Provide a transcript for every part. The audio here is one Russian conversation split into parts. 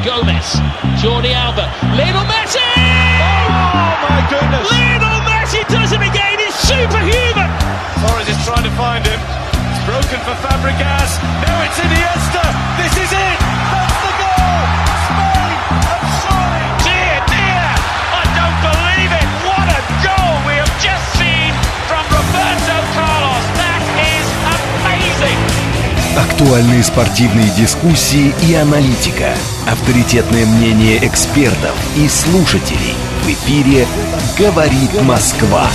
Gomez, Jordi Alba, Lionel Messi! Oh my goodness! Lionel Messi does it again. He's superhuman. Torres is trying to find him. It's broken for Fabregas. Now it's Iniesta. This is it. Актуальные спортивные дискуссии и аналитика. Авторитетное мнение экспертов и слушателей. В эфире «Говорит Москва».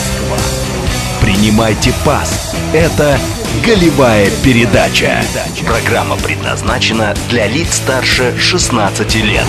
Принимайте пас. Это «Голевая передача». Программа предназначена для лиц старше 16 лет.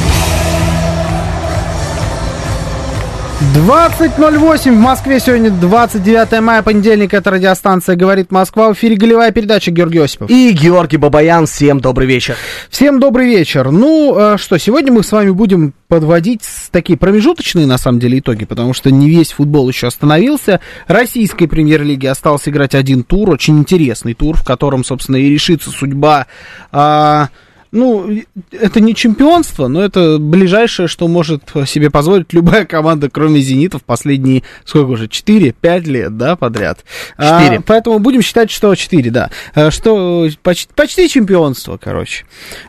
20.08 в Москве. Сегодня 29 мая, понедельник. Это радиостанция «Говорит Москва». В эфире голевая передача Георгий Осипов. И Георгий Бабаян, всем добрый вечер. Всем добрый вечер. Ну, э, что, сегодня мы с вами будем подводить такие промежуточные, на самом деле, итоги, потому что не весь футбол еще остановился. Российской премьер-лиги остался играть один тур, очень интересный тур, в котором, собственно, и решится судьба... а, ну, это не чемпионство, но это ближайшее, что может себе позволить любая команда, кроме «Зенита», в последние, сколько уже, 4-5 лет, да, подряд. А, Четыре. поэтому будем считать, что 4, да. А, Что почти, почти чемпионство, короче.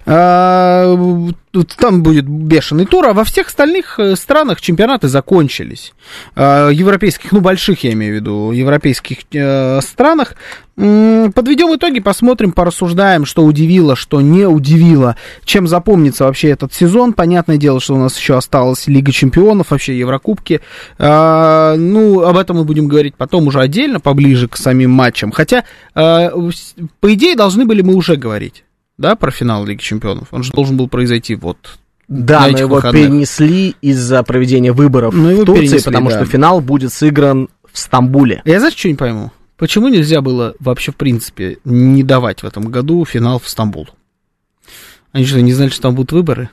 А, там будет бешеный тур, а во всех остальных э, странах чемпионаты закончились. А, Европейских, ну, больших, я имею в виду, европейских э, странах. Подведем итоги, посмотрим, порассуждаем, что удивило, что не удивило, чем запомнится вообще этот сезон. Понятное дело, что у нас еще осталась Лига Чемпионов, вообще Еврокубки. А, ну, об этом мы будем говорить потом уже отдельно, поближе к самим матчам. Хотя, а, по идее, должны были мы уже говорить, да, про финал Лиги Чемпионов. Он же должен был произойти вот Да, но его выходных. перенесли из-за проведения выборов Ну, его в Турции, перенесли, потому да. что финал будет сыгран в Стамбуле. Я знаешь, что не пойму? Почему нельзя было вообще, в принципе, не давать в этом году финал в Стамбул? Они что, не знали, что там будут выборы?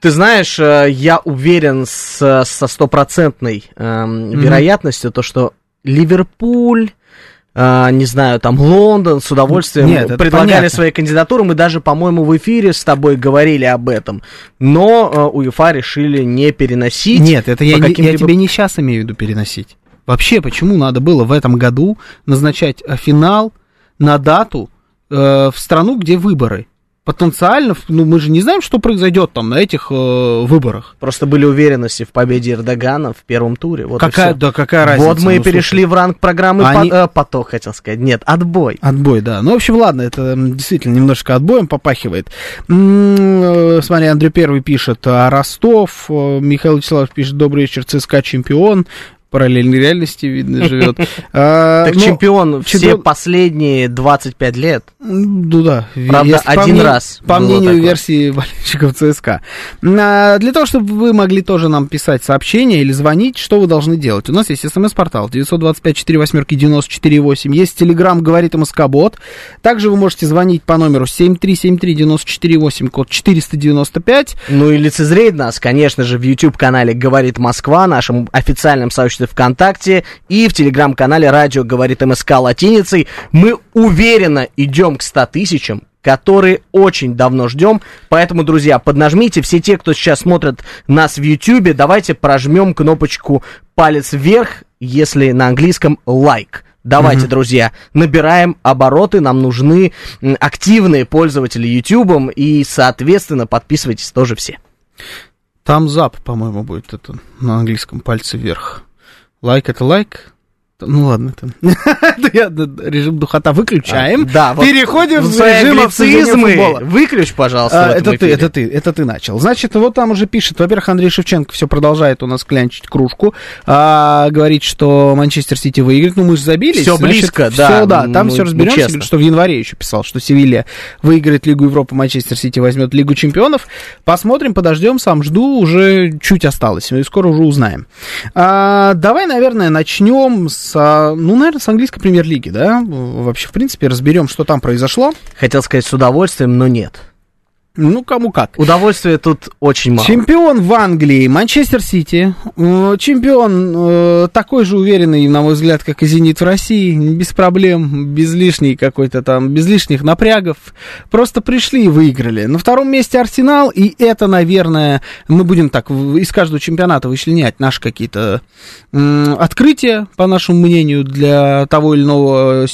Ты знаешь, э, я уверен с- со стопроцентной эм, вероятностью, то, что Ливерпуль, э, не знаю, там Лондон с удовольствием Нет, предлагали понятно. свои кандидатуры. Мы даже, по-моему, в эфире с тобой говорили об этом. Но э, УЕФА решили не переносить. Нет, это я, я тебе не сейчас имею в виду переносить. Вообще, почему надо было в этом году назначать э, финал на дату э, в страну, где выборы? Потенциально, ну мы же не знаем, что произойдет там на этих э, выборах. Просто были уверенности в победе Эрдогана в первом туре. Вот какая, да, какая разница? Вот мы и ну, перешли слушай. в ранг программы Они- по- э, поток, хотел сказать. Нет, отбой. Отбой, да. Ну, в общем, ладно, это действительно немножко отбоем попахивает. М, э, Смотри, Андрей Первый пишет, а Ростов, э, Михаил Вячеславов пишет, добрый вечер, ЦСКА чемпион. Параллельной реальности, видно, живет. А, Так ну, чемпион все чемпион- последние 25 лет. Ну да. Правда, Если по один мнению- раз По мнению такое. версии болельщиков ЦСКА. А, Для того, чтобы вы могли тоже нам писать сообщения или звонить, что вы должны делать? У нас есть смс-портал 925-48-94-8. Есть телеграм «Говорит МСК-бот». Также вы можете звонить по номеру 7373-94-8, код 495. Ну и лицезреть нас, конечно же, в YouTube-канале «Говорит Москва», нашем официальном сообществе ВКонтакте и в Телеграм-канале «Радио говорит МСК» латиницей. Мы уверенно идем к 100 тысячам, которые очень давно ждем. Поэтому, друзья, поднажмите. Все те, кто сейчас смотрит нас в YouTube, давайте прожмем кнопочку палец вверх, если на английском лайк. Давайте, друзья, набираем обороты, нам нужны активные пользователи YouTube, и, соответственно, подписывайтесь тоже все. Там зап, по-моему, будет это на английском пальце вверх. Лайк это лайк. Ну ладно, да, режим духота выключаем. Да, вот Переходим в свои режим футбола. Выключ, пожалуйста, А, в это ты, эфире. это ты, это ты начал. Значит, вот там уже пишет, во-первых, Андрей Шевченко все продолжает у нас клянчить кружку, а, говорит, что Манчестер Сити выиграет. Ну, мы же забились. Всё значит, близко, всё, да, да, там ну, все ну, разберемся. честно. Что в январе еще писал, что Севилья выиграет Лигу Европы, Манчестер Сити возьмет Лигу Чемпионов. Посмотрим, подождем, сам жду, уже чуть осталось, и скоро уже узнаем. А, давай, наверное, начнем с, а, ну, наверное, с английской премьер-лиги, да? Вообще, в принципе, разберем, что там произошло. Хотел сказать с удовольствием, но нет. Ну, кому как. Удовольствия тут очень мало. Чемпион в Англии, Манчестер Сити. Э, Чемпион э, такой же уверенный, на мой взгляд, как и Зенит в России. Без проблем, без лишней какой-то там, без лишних напрягов. Просто пришли и выиграли. На втором месте Арсенал, и это, наверное, мы будем так из каждого чемпионата вычленять наши какие-то открытия, по нашему мнению, для того или иного,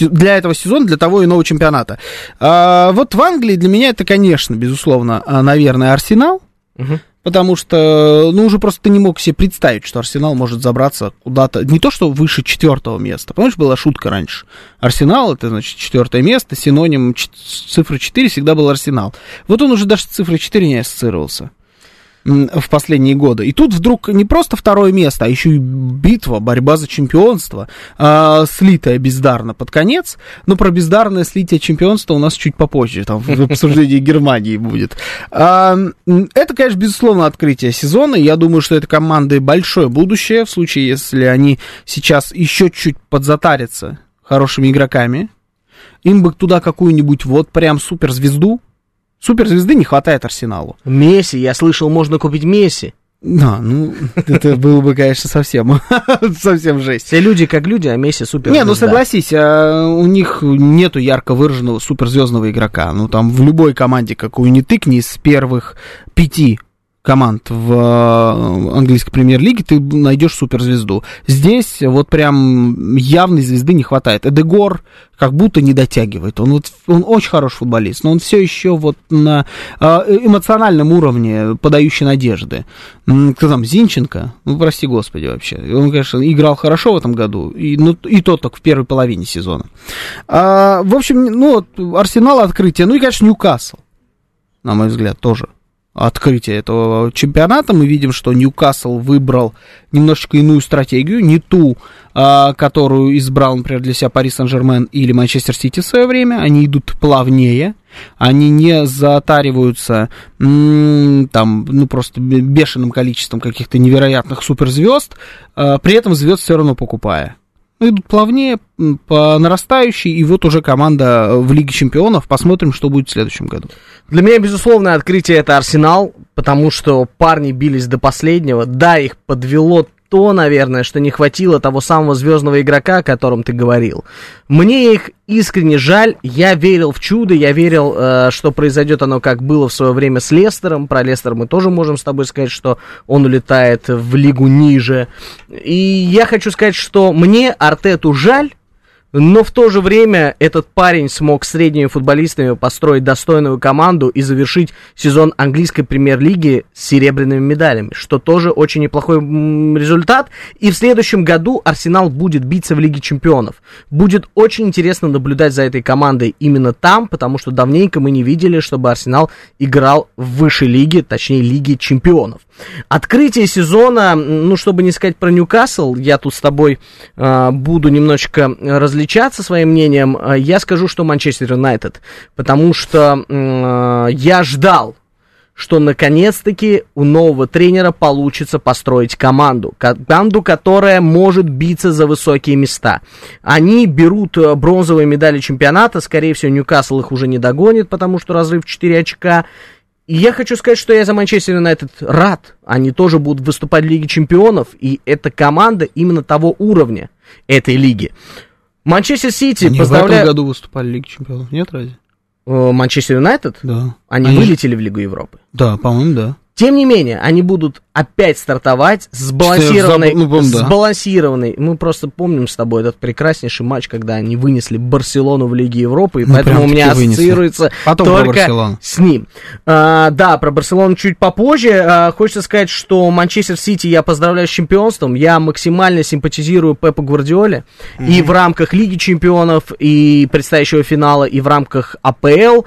для этого сезона, для того или иного чемпионата. А вот в Англии для меня это, конечно, безусловно, а, наверное, Арсенал. Мгм. Потому что, ну, уже просто ты не мог себе представить, что Арсенал может забраться куда-то, не то что выше четвертого места. Помнишь, была шутка раньше? Арсенал, это, значит, четвертое место, синоним цифры 4 всегда был Арсенал. Вот он уже даже с цифрой 4 не ассоциировался в последние годы. И тут вдруг не просто второе место, а еще и битва, борьба за чемпионство, а, слитая бездарно под конец. Но про бездарное слитие чемпионства у нас чуть попозже, там в обсуждении Германии будет. А, это, конечно, безусловно, открытие сезона. Я думаю, что это команды большое будущее, в случае, если они сейчас еще чуть подзатарятся хорошими игроками. Им бы туда какую-нибудь вот прям суперзвезду. Суперзвезды не хватает Арсеналу. Месси, я слышал, можно купить Месси. Да, ну, это было бы, конечно, совсем, совсем жесть. Все люди как люди, а Месси супер. Не, ну согласись, а, у них нету ярко выраженного суперзвездного игрока. Ну, там в любой команде, какую ни тыкни, из первых пяти команд в э, английской премьер-лиге ты найдешь суперзвезду. Здесь вот прям явной звезды не хватает. Эдегор как будто не дотягивает. Он, вот, он очень хороший футболист, но он все еще вот на э, эмоциональном уровне подающий надежды. Кто там, Зинченко? Ну, прости господи вообще. Он, конечно, играл хорошо в этом году, и, ну, и то только в первой половине сезона. А, в общем, ну, вот, Арсенал открытие. Ну и, конечно, Ньюкасл, на мой взгляд, тоже открытие этого чемпионата. Мы видим, что Ньюкасл выбрал немножечко иную стратегию, не ту, а, которую избрал, например, для себя Пари Сен-Жермен или Манчестер Сити в свое время. Они идут плавнее, они не затариваются там, ну, просто бе- бешеным количеством каких-то невероятных суперзвезд, а, при этом звезд все равно покупая. Идут плавнее, по нарастающей, и вот уже команда в Лиге Чемпионов. Посмотрим, что будет в следующем году. Для меня, безусловно, открытие это Арсенал, потому что парни бились до последнего. Да, их подвело то, наверное, что не хватило того самого звездного игрока, о котором ты говорил. Мне их искренне жаль. Я верил в чудо, я верил, э, что произойдет оно, как было в свое время с Лестером. Про Лестер мы тоже можем с тобой сказать, что он улетает в лигу ниже. И я хочу сказать, что мне Артету жаль, но в то же время этот парень смог средними футболистами построить достойную команду и завершить сезон английской премьер-лиги с серебряными медалями, что тоже очень неплохой результат. И в следующем году Арсенал будет биться в Лиге чемпионов. Будет очень интересно наблюдать за этой командой именно там, потому что давненько мы не видели, чтобы Арсенал играл в высшей лиге, точнее Лиге чемпионов. Открытие сезона, ну, чтобы не сказать про Ньюкасл, я тут с тобой э, буду немножечко различаться своим мнением, э, я скажу, что Манчестер Юнайтед, потому что э, я ждал, что наконец-таки у нового тренера получится построить команду. Команду, которая может биться за высокие места. Они берут э, бронзовые медали чемпионата, скорее всего, Ньюкасл их уже не догонит, потому что разрыв 4 очка. И я хочу сказать, что я за Манчестер Юнайтед рад. Они тоже будут выступать в Лиге Чемпионов, и это команда именно того уровня этой лиги. Манчестер Сити, Они в этом поздравляю... году выступали в Лиге Чемпионов, нет разве? Э, Манчестер Юнайтед? Да. Они, Они- вылетели в Лигу Европы. Да, по-моему, да. Тем не менее, они будут опять стартовать с сбалансированной, забыл, ну, помню, да. сбалансированной. Мы просто помним с тобой этот прекраснейший матч, когда они вынесли Барселону в Лиге Европы, и Ну, поэтому у меня ассоциируется Потом только с ним. А, да, про Барселону чуть попозже. А, хочется сказать, что Манчестер Сити я поздравляю с чемпионством. Я максимально симпатизирую Пепу Гвардиоле. И в рамках Лиги Чемпионов, и предстоящего финала, и в рамках АПЛ.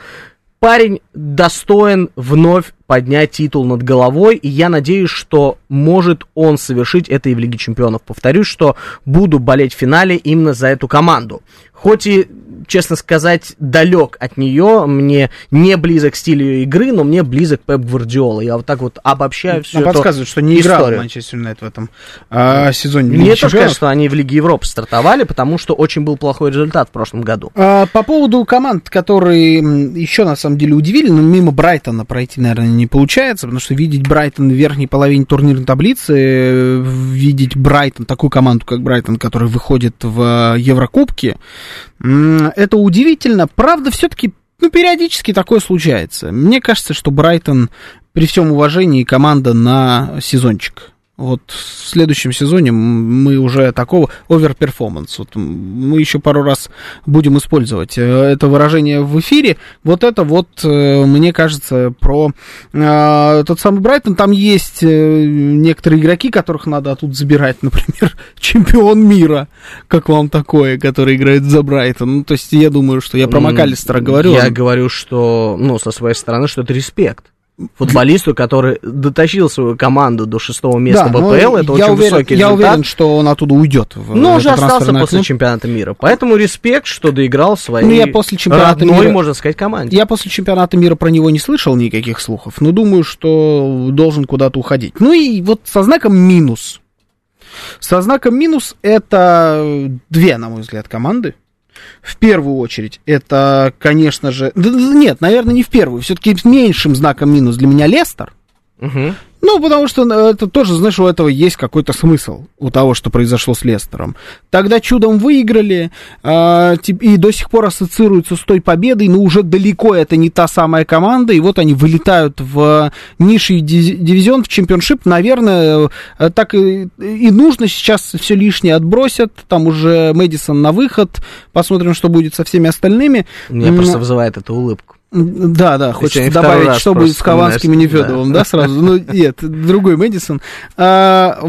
Парень достоин вновь поднять титул над головой, и я надеюсь, что может он совершить это и в Лиге Чемпионов. Повторюсь, что буду болеть в финале именно за эту команду. Хоть и честно сказать, далек от нее. Мне не близок стиль ее игры, но мне близок Пеп Гвардиола. Я вот так вот обобщаю Нам эту подсказывают, что не играл историю. Манчестер Юнайтед в этом а, сезоне. Мне тоже кажется, что они в Лиге Европы стартовали, потому что очень был плохой результат в прошлом году. А, По поводу команд, которые еще на самом деле удивили, но мимо Брайтона пройти, наверное, не получается, потому что видеть Брайтон в верхней половине турнирной таблицы, э, видеть Брайтон, такую команду, как Брайтон, которая выходит в э, Еврокубки, м, это удивительно. Правда, все-таки, ну, периодически такое случается. Мне кажется, что Брайтон, при всем уважении, команда на сезончик. Вот в следующем сезоне мы уже такого overperformance. Вот мы еще пару раз будем использовать э, это выражение в эфире. Вот это вот, э, мне кажется, про э, тот самый Брайтон. Там есть э, некоторые игроки, которых надо оттуда забирать. Например, чемпион мира. Как вам такое, который играет за Брайтон? Ну, то есть я думаю, что я про Макалистера говорю. Я он- говорю, что, ну, со своей стороны, что это респект. Футболисту, который дотащил свою команду до шестого места Да, в АПЛ, это я очень уверен, высокий Я результат. уверен, что он оттуда уйдет. В, но в уже остался после чемпионата мира. Поэтому респект, что доиграл своей Ну, я после чемпионата родной, мира- можно сказать, команде. Я после чемпионата мира про него не слышал никаких слухов, но думаю, что должен куда-то уходить. Ну и вот со знаком минус. Со знаком минус это две, на мой взгляд, команды. В первую очередь, это, конечно же... Нет, наверное, не в первую. Все-таки меньшим знаком минус для меня Лестер. Мгм. Ну, потому что э, это тоже, знаешь, у этого есть какой-то смысл, у того, что произошло с Лестером. Тогда чудом выиграли, тип- и до сих пор ассоциируются с той победой, но уже далеко это не та самая команда, и вот они вылетают в низший дивизион, в чемпионшип. Наверное, э, так и, и нужно сейчас все лишнее отбросят, там уже Мэдисон на выход, посмотрим, что будет со всеми остальными. Меня М, просто вызывает эта улыбку. Да, да, хочется добавить, что будет с Хованским и Нефедовым, да. да, сразу. Ну, нет, другой Мэдисон. А,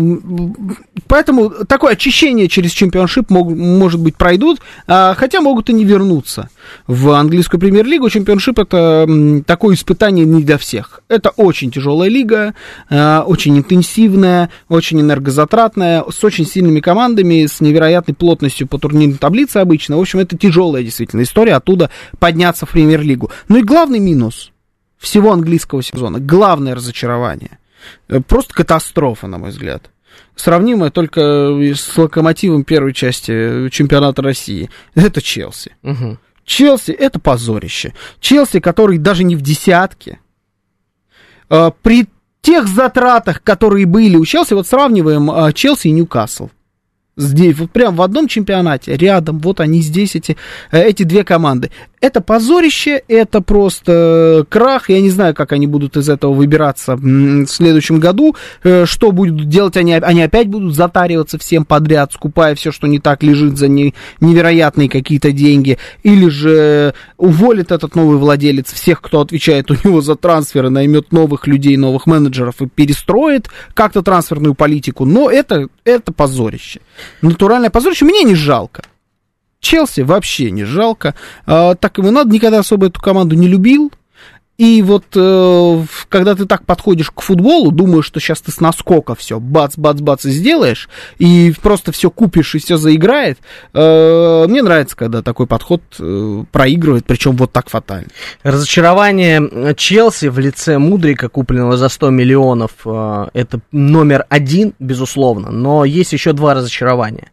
поэтому такое очищение через чемпионшип, мог- может быть, пройдут, а, хотя могут и не вернуться в английскую премьер-лигу. Чемпионшип это такое испытание не для всех. Это очень тяжелая лига, а, очень интенсивная, очень энергозатратная, с очень сильными командами, с невероятной плотностью по турнирной таблице обычно. В общем, это тяжелая действительно история оттуда подняться в премьер-лигу. Ну и главный минус всего английского сезона, главное разочарование, э, просто катастрофа, на мой взгляд. Сравнимое только с локомотивом первой части чемпионата России. Это Челси. Мгм. Челси это позорище. Челси, который даже не в десятке. Э, При тех затратах, которые были у Челси, вот сравниваем э, Челси и Ньюкасл. Здесь, вот прям в одном чемпионате, рядом, вот они здесь, эти, э, эти две команды. Это позорище, это просто крах. Я не знаю, как они будут из этого выбираться в следующем году. Э, Что будут делать они? Они опять будут затариваться всем подряд, скупая все, что не так лежит за не- невероятные какие-то деньги. Или же уволит этот новый владелец всех, кто отвечает у него за трансферы, наймет новых людей, новых менеджеров и перестроит как-то трансферную политику. Но это, это позорище. Натуральное позорище. Мне не жалко. Челси вообще не жалко. А, так ему надо, никогда особо эту команду не любил. И вот э, когда ты так подходишь к футболу, думаешь, что сейчас ты с наскока все бац, бац, бац и сделаешь, и просто все купишь и все заиграет. э, мне нравится, когда такой подход э, проигрывает, причем вот так фатально. Разочарование Челси в лице Мудрика, купленного за 100 миллионов, э, это номер один, безусловно. Но есть еще два разочарования.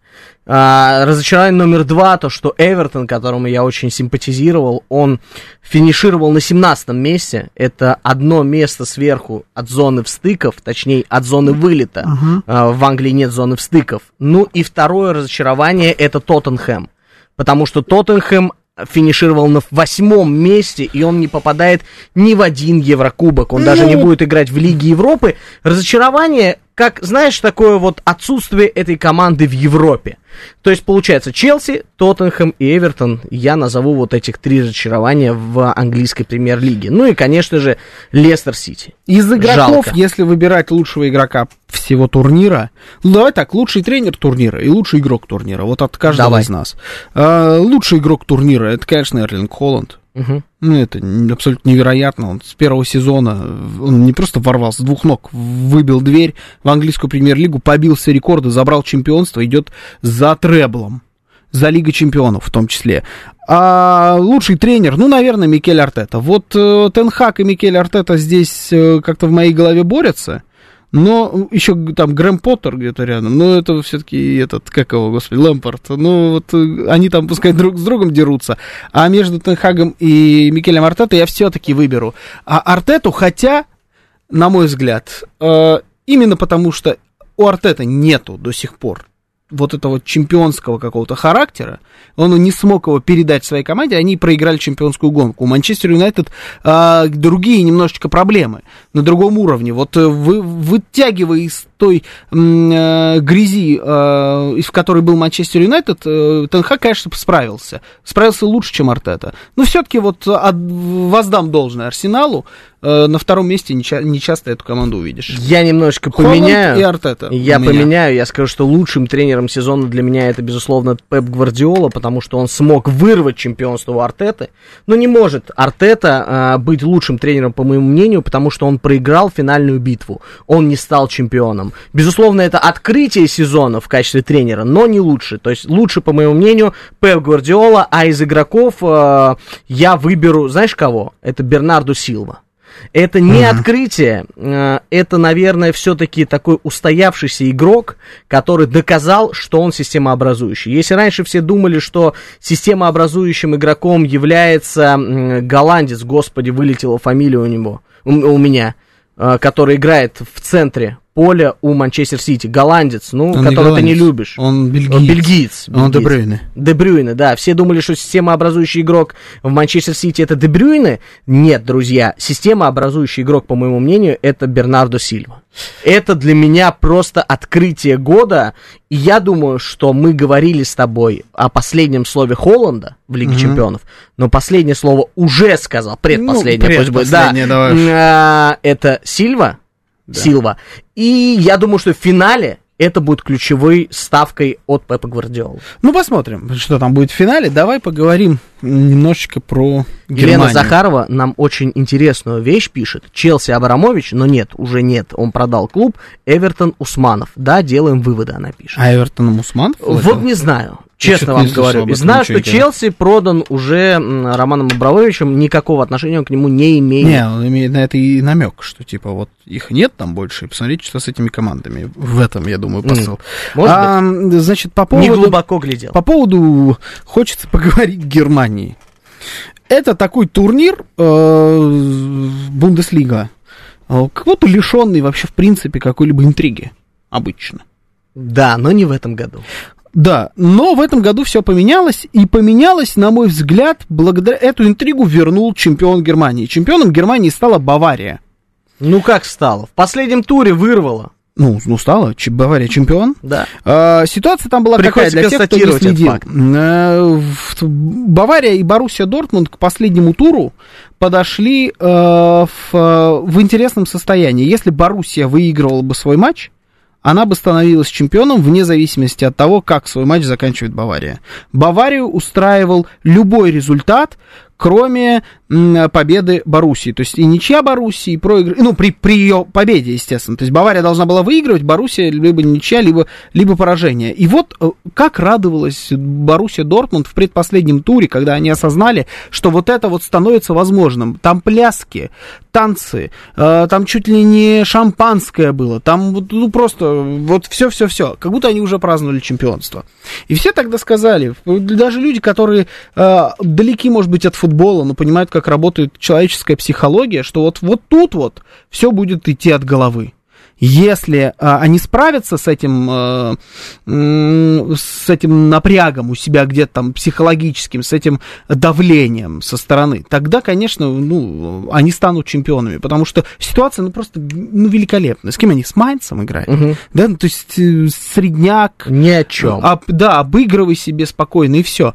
А, разочарование номер два, то, что Эвертон, которому я очень симпатизировал, он финишировал на 17 месте. Это одно место сверху от зоны встыков, точнее, от зоны вылета. А, в Англии нет зоны встыков. Ну и второе разочарование это Тоттенхэм. Потому что Тоттенхэм финишировал на восьмом месте, и он не попадает ни в один Еврокубок. Он даже не Ну. будет играть в Лиге Европы. Разочарование, как, знаешь, такое вот отсутствие этой команды в Европе. То есть, получается, Челси, Тоттенхэм и Эвертон, я назову вот этих три разочарования в английской премьер-лиге. Ну и, конечно же, Лестер Сити. Из игроков, Жалко. если выбирать лучшего игрока всего турнира, ну, давай так, лучший тренер турнира и лучший игрок турнира, вот от каждого Давай. из нас. А, лучший игрок турнира, это, конечно, Эрлинг Холланд. Мгм. Ну, это абсолютно невероятно. Он с первого сезона, он не просто ворвался, с двух ног выбил дверь в английскую премьер-лигу, побил все рекорды, забрал чемпионство, идет за треблом. за Лигой Чемпионов в том числе. А лучший тренер, ну, наверное, Микель Артета. Вот э, Тенхак и Микель Артета здесь э, как-то в моей голове борются. Но еще там Грэм Поттер где-то рядом, но это все-таки этот, как его, господи, Лэмпорт. Ну, вот э, они там пускай друг с другом дерутся. А между Тенхагом и Микелем Артета я все-таки выберу. А Артету, хотя, на мой взгляд, э, именно потому что у Артета нету до сих пор вот этого чемпионского какого-то характера, он не смог его передать своей команде, они проиграли чемпионскую гонку. У Манчестер Юнайтед а, другие немножечко проблемы на другом уровне. Вот э, вы, вытягивая из той э, грязи, э, в которой был Манчестер Юнайтед, э, Тенхак, конечно, справился. Справился лучше, чем Артета. Но все-таки вот от, воздам должное Арсеналу. Э, на втором месте не, ча- не часто эту команду увидишь. Я немножечко Холланд поменяю. и Артета. Я поменяю, я скажу, что лучшим тренером сезона для меня это, безусловно, Пеп Гвардиола, потому что он смог вырвать чемпионство у Артеты. Но не может Артета а, быть лучшим тренером, по моему мнению, потому что он проиграл финальную битву. Он не стал чемпионом. Безусловно, это открытие сезона в качестве тренера, но не лучше. То есть лучше, по моему мнению, Пеп Гвардиола, а из игроков а, я выберу, знаешь кого? Это Бернарду Силва. Это не открытие, э, это, наверное, все-таки такой устоявшийся игрок, который доказал, что он системообразующий. Если раньше все думали, что системообразующим игроком является голландец, господи, вылетела фамилия у него, у, у меня, э, который играет в центре поля у Манчестер Сити, голландец, ну, Он не которого ты не голландец, любишь. Он бельгиец. Он бельгиец. Он Де бельгиец. Брюйне. Де Брюйне, да. Все думали, что системообразующий игрок в Манчестер Сити это Де Брюйне. Нет, друзья, системообразующий игрок, по моему мнению, это Бернардо Сильва. Это для меня просто открытие года. И я думаю, что мы говорили с тобой о последнем слове Холланда в Лиге Чемпионов, но последнее слово уже сказал, предпоследнее, Ну, пусть будет, да, предпоследнее, давай. А, это Сильва, Силва. И я думаю, что в финале это будет ключевой ставкой от Пепа Гвардиолы. Ну, посмотрим, что там будет в финале. Давай поговорим немножечко про Елена Германию. Захарова нам очень интересную вещь пишет. Челси Абрамович, но нет, уже нет, он продал клуб. Эвертон Усманов. Да, делаем выводы, она пишет. А Эвертон Мусман? Вот не знаю. Честно вам не говорю. И знаю, что. Челси продан уже Романом Абрамовичем, никакого отношения он к нему не имеет. Не, он имеет на это и намек, что типа вот их нет там больше, и посмотрите, что с этими командами. В этом, я думаю, посыл. может а, Значит, по Не поводу, глубоко глядел. по поводу хочется поговорить Германии. Это такой турнир э, Бундеслига, э, как будто лишенный вообще в принципе какой-либо интриги обычно. Да, но не в этом году. Да, но в этом году все поменялось, и поменялось, на мой взгляд, благодаря эту интригу вернул чемпион Германии. Чемпионом Германии стала Бавария. Ну как стало? В последнем туре вырвало. Ну, ну стала, Бавария чемпион. Да. А, ситуация там была какая Приходится для тех, кто не следил. в- Бавария и Боруссия Дортмунд к последнему туру подошли э, в, э, в интересном состоянии. Если Боруссия выигрывала бы свой матч, она бы становилась чемпионом вне зависимости от того, как свой матч заканчивает Бавария. Баварию устраивал любой результат, кроме победы Боруссии. То есть и ничья Боруссии, и проигрыш... Ну, при, при ее победе, естественно. То есть Бавария должна была выигрывать, Боруссия либо ничья, либо, либо поражение. И вот э, как радовалась Боруссия Дортмунд в предпоследнем туре, когда они осознали, что вот это вот становится возможным. Там пляски, танцы, э, там чуть ли не шампанское было, там ну просто вот все-все-все, как будто они уже праздновали чемпионство. И все тогда сказали, даже люди, которые э, далеки, может быть, от футбола, но понимают, как работает человеческая психология, что вот, вот тут вот все будет идти от головы. Если а, они справятся с этим, э, с этим напрягом у себя где-то там психологическим, с этим давлением со стороны, тогда, конечно, ну, они станут чемпионами, потому что ситуация, ну, просто, ну, великолепная. С кем они? С Майнцем играют? Да, ну, то есть э, средняк, Ни о чем. об- да, обыгрывай себе спокойно и все.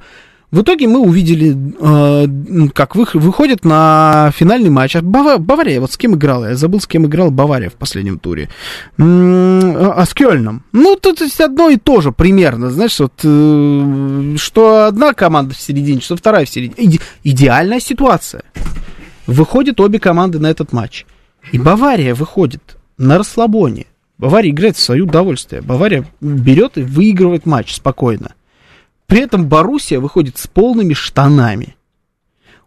В итоге мы увидели, э, как вы, выходит на финальный матч. А Бава- Бавария, вот с кем играла? Я забыл, с кем играл Бавария в последнем туре. М, А с Кёльном. Ну, тут одно и то же примерно. Знаешь, вот, э, что одна команда в середине, что вторая в середине. Иде- идеальная ситуация. Выходят обе команды на этот матч. И Бавария выходит на расслабоне. Бавария играет в свое удовольствие. Бавария берет и выигрывает матч спокойно. При этом Боруссия выходит с полными штанами.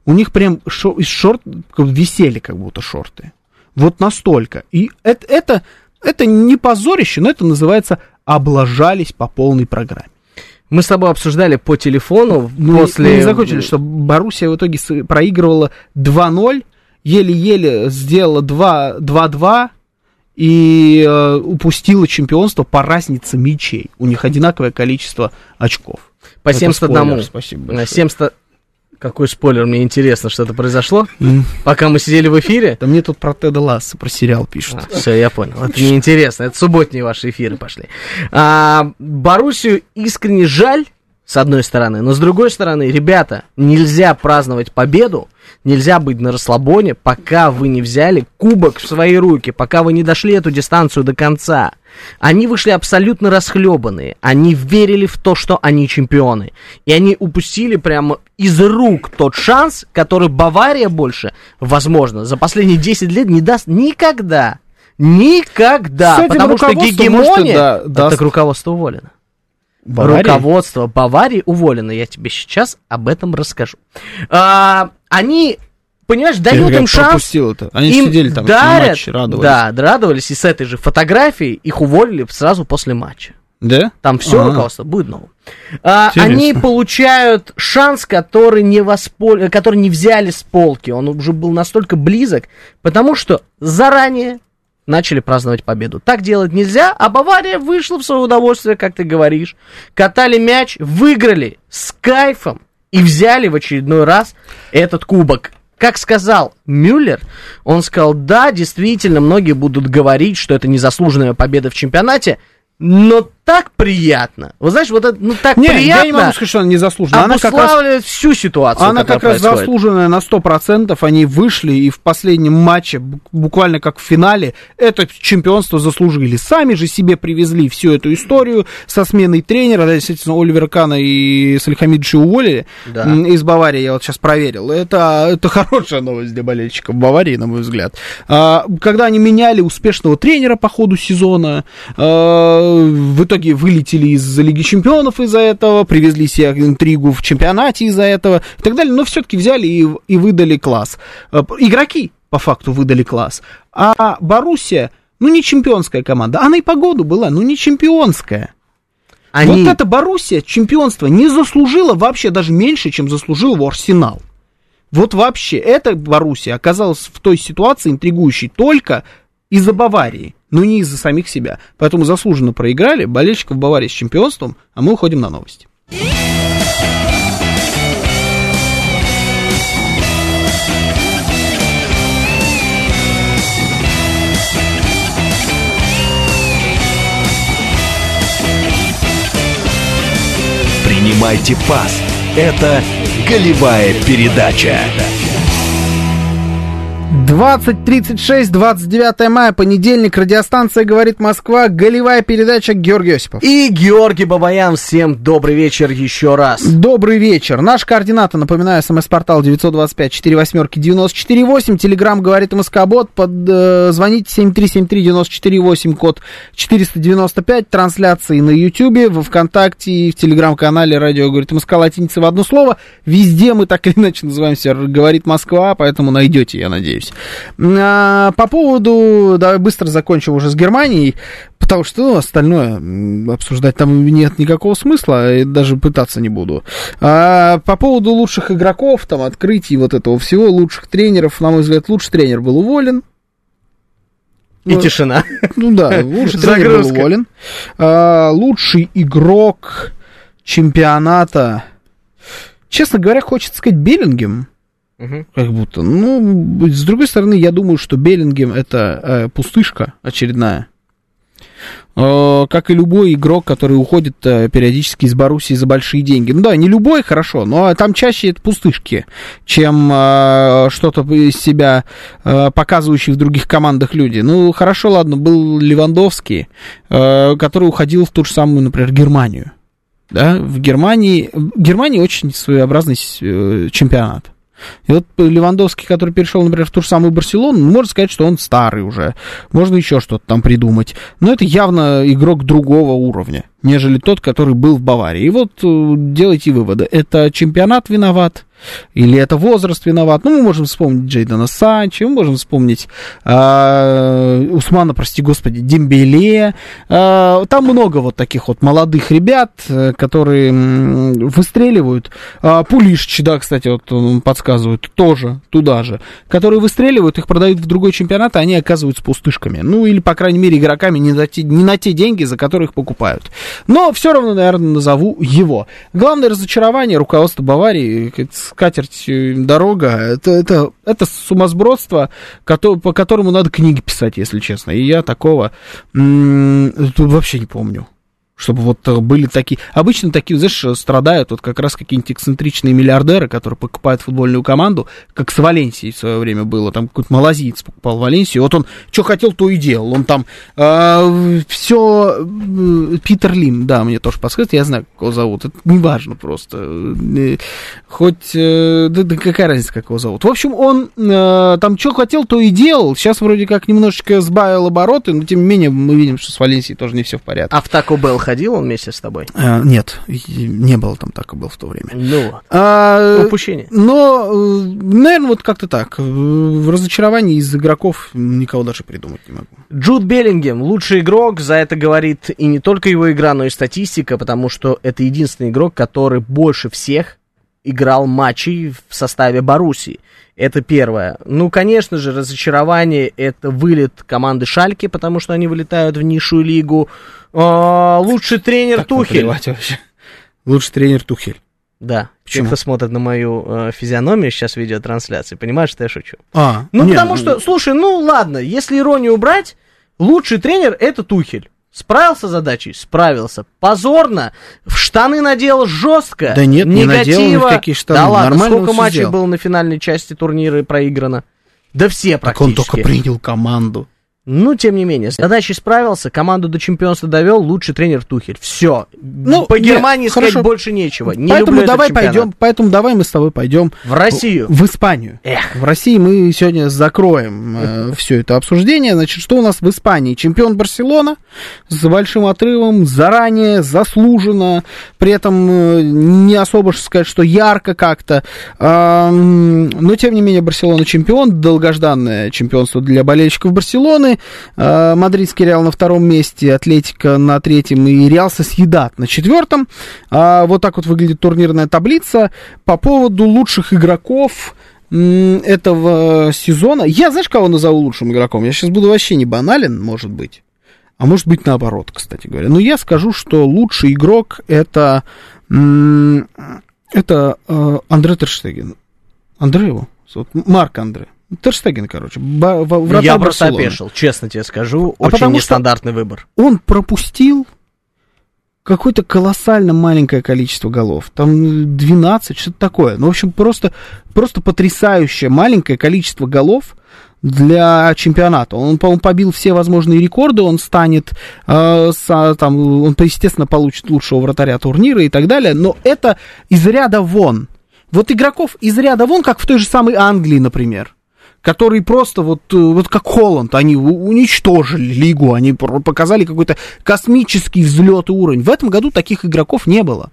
У них прям шо, из шорт как висели как будто шорты. Вот настолько. И это, это, это не позорище, но это называется облажались по полной программе. Мы с тобой обсуждали по телефону Ну, после... Мы не закончили, что Боруссия в итоге проигрывала 2-0, еле-еле сделала 2 2-2 и э, упустила чемпионство по разнице мячей. У них одинаковое количество очков. По Это 71. спойлер, спасибо На большое. 70... Какой спойлер, мне интересно, что это произошло, пока мы сидели в эфире. Да мне тут про Теда Ласса, про сериал пишут. Все, я понял. Это неинтересно. Это субботние ваши эфиры пошли. А, Боруссию искренне жаль, с одной стороны, но с другой стороны, ребята, нельзя праздновать победу, нельзя быть на расслабоне, пока вы не взяли кубок в свои руки, пока вы не дошли эту дистанцию до конца. Они вышли абсолютно расхлебанные. Они верили в то, что они чемпионы. И они упустили прямо из рук тот шанс, который Бавария больше, возможно, за последние 10 лет не даст никогда. Никогда. С потому что гегемония... может, да, даст. Так руководство уволено. Бавария? Руководство Баварии уволено. Я тебе сейчас об этом расскажу. А, они, понимаешь, дают им шанс. это. Они им сидели там дарят, на матче, радовались. Да, радовались. И с этой же фотографией их уволили сразу после матча. Да? Там все Ага. руководство будет новым. А, они получают шанс, который не, воспол... который не взяли с полки. Он уже был настолько близок, потому что заранее начали праздновать победу. Так делать нельзя, а Бавария вышла в свое удовольствие, как ты говоришь. Катали мяч, выиграли с кайфом и взяли в очередной раз этот кубок. Как сказал Мюллер, он сказал, да, действительно, многие будут говорить, что это незаслуженная победа в чемпионате, но так приятно. Вы знаешь, вот это, ну так Не, приятно я не могу сказать, что она не заслужена. Она как раз всю ситуацию, Она как раз заслуженная на 100%. Они вышли и в последнем матче, бу- буквально как в финале, это чемпионство заслужили. Сами же себе привезли всю эту историю со сменой тренера. Да, действительно, Оливера Кана и Сальхамидовича уволили Да. из Баварии, я вот сейчас проверил. Это, это хорошая новость для болельщиков Баварии, на мой взгляд. А, когда они меняли успешного тренера по ходу сезона, а, в итоге вылетели из Лиги Чемпионов из-за этого, привезли себе интригу в чемпионате из-за этого и так далее, но все-таки взяли и, и выдали класс. П- Игроки, по факту, выдали класс. А Боруссия, ну, не чемпионская команда. Она и по году была, ну, не чемпионская. Они... Вот эта Боруссия чемпионство не заслужила вообще даже меньше, чем заслужил его Арсенал. Вот вообще, эта Боруссия оказалась в той ситуации интригующей только из-за Баварии, но не из-за самих себя. Поэтому заслуженно проиграли болельщиков Баварии с чемпионством, а мы уходим на новости. Принимайте пас. Это голевая передача. 20.36, 29 мая, понедельник, радиостанция «Говорит Москва», голевая передача Георгий Осипов. И Георгий Бабаян, всем добрый вечер еще раз. Добрый вечер. Наш координатор, напоминаю, смс-портал 925-48-94-8, телеграмм говорит МСК-бот, под, э, звоните 7373-94-8, код 495, трансляции на Ютьюбе, во Вконтакте и в телеграм-канале радио говорит МСК латиница в одно слово. Везде мы так или иначе называемся говорит Москва, поэтому найдете, я надеюсь. А, по поводу, давай быстро закончим уже с Германией, потому что ну, остальное обсуждать там нет никакого смысла, и даже пытаться не буду. А, по поводу лучших игроков, там, открытий вот этого всего, лучших тренеров, на мой взгляд, лучший тренер был уволен. И Ну, тишина. Ну да, лучший тренер был уволен. А, лучший игрок чемпионата, честно говоря, хочется сказать Беллингем. Мгм. Как будто. Ну, с другой стороны, я думаю, что Беллингем это э, пустышка очередная. Э, как и любой игрок, который уходит э, периодически из Боруссии за большие деньги. Ну да, не любой, хорошо, но там чаще это пустышки, чем э, что-то из себя э, показывающие в других командах люди. Ну, хорошо, ладно, был Левандовский, э, который уходил в ту же самую, например, Германию. Да, в Германии, в Германии очень своеобразный э, чемпионат. И вот Левандовский, который перешел, например, в ту же самую Барселону, ну, можно сказать, что он старый уже. Можно еще что-то там придумать. Но это явно игрок другого уровня. Нежели тот, который был в Баварии. И вот э, делайте выводы. Это чемпионат виноват, или это возраст виноват. Ну, мы можем вспомнить Джейдана Санчо, мы можем вспомнить э, Усмана, прости господи, Дембеле. Э, там много вот таких вот молодых ребят, э, которые выстреливают. Э, Пулишич, да, кстати, вот он подсказывает, тоже туда же. Которые выстреливают, их продают в другой чемпионат, а они оказываются пустышками. Ну, или, по крайней мере, игроками не на те, не на те деньги, за которые их покупают. Но все равно, наверное, назову его. Главное разочарование руководства Баварии, скатерть дорога, это, это, это сумасбродство, по которому надо книги писать, если честно. И я такого м- вообще не помню. Чтобы вот э, были такие... Обычно такие, знаешь, страдают вот как раз какие-нибудь эксцентричные миллиардеры, которые покупают футбольную команду, как с Валенсией в свое время было. Там какой-то малазиец покупал Валенсию. Вот он что хотел, то и делал. Он там э, все... э, Питер Лим, да, мне тоже подсказывает. Я знаю, как его зовут. Это неважно просто. Э, Хоть... э, Да, да какая разница, как его зовут. В общем, он э, там что хотел, то и делал. Сейчас вроде как немножечко сбавил обороты, но тем не менее мы видим, что с Валенсией тоже не все в порядке. А в Тако Белл ходил он вместе с тобой? А, нет, не было там так и был в то время. Ну. А, упущение. но, наверное, вот как-то так. Э, В разочаровании из игроков никого даже придумать не могу. Джуд Беллингем, лучший игрок, за это говорит и не только его игра, но и статистика, потому что это единственный игрок, который больше всех играл матчей в составе Боруссии. Это первое. Ну, конечно же, разочарование это вылет команды Шальки, потому что они вылетают в низшую лигу. А, лучший тренер Как Тухель. вообще. Лучший тренер Тухель. Да. Почему? Те, кто смотрит на мою э, физиономию сейчас видеотрансляции, понимаешь, что я шучу. А, Ну, не, потому что, слушай, ну ладно, если иронию убрать, лучший тренер это Тухель. Справился с задачей? Справился. Позорно. В штаны надел жестко. Да нет, не надел ни в негатива. какие штаны. Да ладно, Нормально сколько матчей сделал. было на финальной части турнира проиграно? Да все Так он практически. только принял команду. Ну, тем не менее, с задачей справился, команду до чемпионства довел, лучший тренер Тухель. Все. Ну, По нет, Германии сказать хорошо. больше нечего. Не поэтому давай пойдем, поэтому давай мы с тобой пойдем В Россию. в Испанию. Эх. В России мы сегодня закроем все это обсуждение. Значит, что у нас в Испании? Чемпион Барселона с большим отрывом, заранее, заслуженно, при этом э, не особо сказать, что ярко как-то. Ам, Но, тем не менее, Барселона чемпион, долгожданное чемпионство для болельщиков Барселоны. А, Мадридский Реал на втором месте, Атлетика на третьем и Реал Сосъедат на четвертом. А, Вот так вот выглядит турнирная таблица. По поводу лучших игроков этого сезона. Я, знаешь, кого назову лучшим игроком? Я сейчас буду вообще не банален, может быть. А может быть наоборот, кстати говоря. Но я скажу, что лучший игрок это, это э, Андре Терштеген. Андре его? зовут? Марк Андре. Терштеген, короче. во- вратарь Я просто Барселоны. опешил, честно тебе скажу. А Очень нестандартный выбор. Он пропустил какое-то колоссально маленькое количество голов. Там 12, что-то такое. Ну, в общем, просто, просто потрясающее маленькое количество голов для чемпионата. Он, по-моему, побил все возможные рекорды, он станет, э, со- там, он, естественно, получит лучшего вратаря турнира и так далее, но это из ряда вон. Вот игроков из ряда вон, как в той же самой Англии, например которые просто вот, э, вот как Холланд, они уничтожили лигу, они показали какой-то космический взлет и уровень. В этом году таких игроков не было.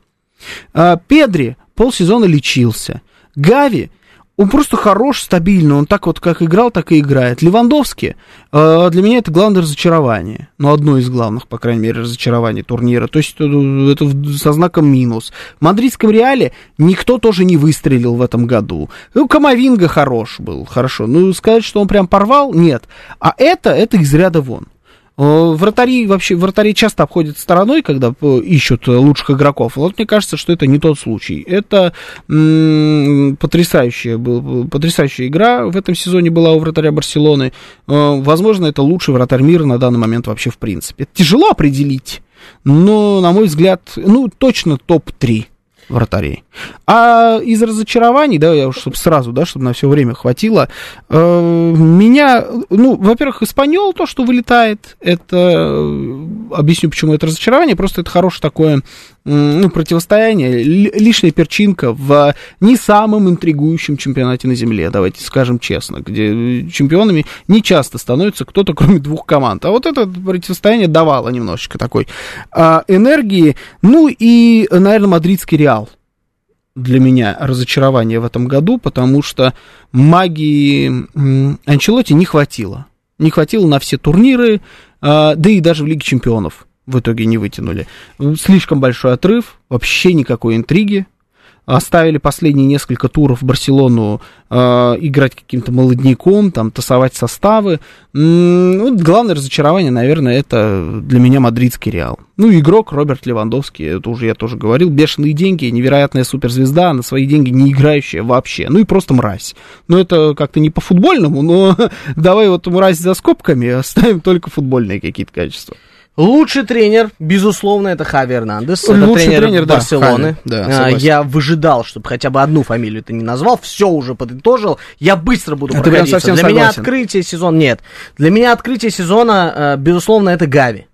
А, Педри полсезона лечился. Гави, он просто хорош, стабильный, он так вот как играл, так и играет. Левандовский, э, для меня это главное разочарование. Ну, одно из главных, по крайней мере, разочарований турнира. То есть, э, это со знаком минус. В мадридском Реале никто тоже не выстрелил в этом году. Ну, Камовинга хорош был, хорошо. Ну, сказать, что он прям порвал, нет. А это, это из ряда вон. Э, Вратари вообще, вратари часто обходят стороной, когда э, ищут лучших игроков. Вот мне кажется, что это не тот случай. Это м, потрясающая, был, потрясающая игра в этом сезоне была у вратаря Барселоны. Э, Возможно, это лучший вратарь мира на данный момент вообще в принципе. Это тяжело определить, но, на мой взгляд, ну, точно топ-3 вратарей. А из разочарований, да, я уж чтоб сразу, да, чтобы на все время хватило, э, меня, ну, во-первых, Испаньол, то, что вылетает, это э, объясню, почему это разочарование. Просто это хорошее такое ну, противостояние, лишняя перчинка в не самом интригующем чемпионате на Земле, давайте скажем честно, где чемпионами не часто становится кто-то, кроме двух команд. А вот это противостояние давало немножечко такой а, энергии. Ну и, наверное, мадридский Реал для меня разочарование в этом году, потому что магии Анчелоти не хватило. Не хватило на все турниры, а, да и даже в Лиге Чемпионов в итоге не вытянули. Слишком большой отрыв, вообще никакой интриги оставили последние несколько туров Барселону э, играть каким-то молодняком, там, тасовать составы. Ну, главное разочарование, наверное, это для меня мадридский Реал. Ну, игрок Роберт Левандовский, это уже я тоже говорил, бешеные деньги, невероятная суперзвезда, на свои деньги не играющая вообще, ну и просто мразь. Ну, это как-то не по-футбольному, но давай вот мразь за скобками, оставим только футбольные какие-то качества. Лучший тренер, безусловно, это Хави Эрнандес. Это Лучший тренер, тренер, да, Барселоны. Хави, да, А, согласен. я выжидал, чтобы хотя бы одну фамилию ты не назвал. Все уже подытожил. Я быстро буду А ты прям проходиться. Для меня согласен. открытие сезона... Нет. Для меня открытие сезона, э, безусловно, это Гави.